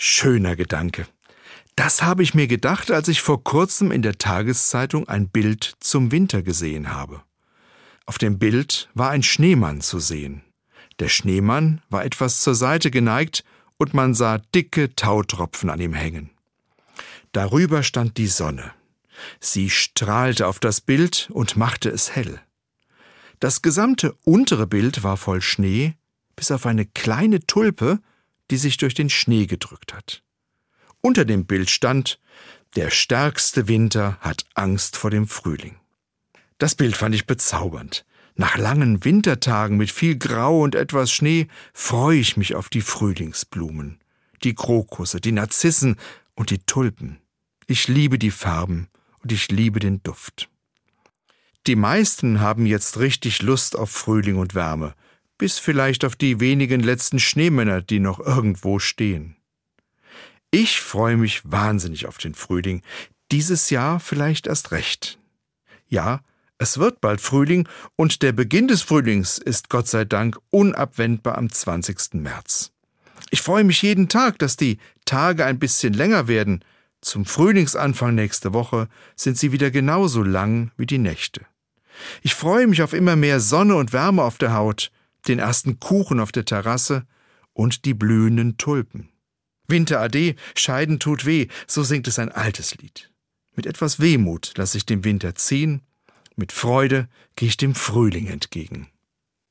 Schöner Gedanke. Das habe ich mir gedacht, als ich vor kurzem in der Tageszeitung ein Bild zum Winter gesehen habe. Auf dem Bild war ein Schneemann zu sehen. Der Schneemann war etwas zur Seite geneigt und man sah dicke Tautropfen an ihm hängen. Darüber stand die Sonne. Sie strahlte auf das Bild und machte es hell. Das gesamte untere Bild war voll Schnee, bis auf eine kleine Tulpe, die sich durch den Schnee gedrückt hat. Unter dem Bild stand Der stärkste Winter hat Angst vor dem Frühling. Das Bild fand ich bezaubernd. Nach langen Wintertagen mit viel Grau und etwas Schnee freue ich mich auf die Frühlingsblumen, die Krokusse, die Narzissen und die Tulpen. Ich liebe die Farben und ich liebe den Duft. Die meisten haben jetzt richtig Lust auf Frühling und Wärme, bis vielleicht auf die wenigen letzten Schneemänner, die noch irgendwo stehen. Ich freue mich wahnsinnig auf den Frühling, dieses Jahr vielleicht erst recht. Ja, es wird bald Frühling und der Beginn des Frühlings ist Gott sei Dank unabwendbar am 20. März. Ich freue mich jeden Tag, dass die Tage ein bisschen länger werden, zum Frühlingsanfang nächste Woche sind sie wieder genauso lang wie die Nächte. Ich freue mich auf immer mehr Sonne und Wärme auf der Haut, den ersten Kuchen auf der Terrasse und die blühenden Tulpen. Winter ade, Scheiden tut weh, so singt es ein altes Lied. Mit etwas Wehmut lasse ich dem Winter ziehen, mit Freude gehe ich dem Frühling entgegen.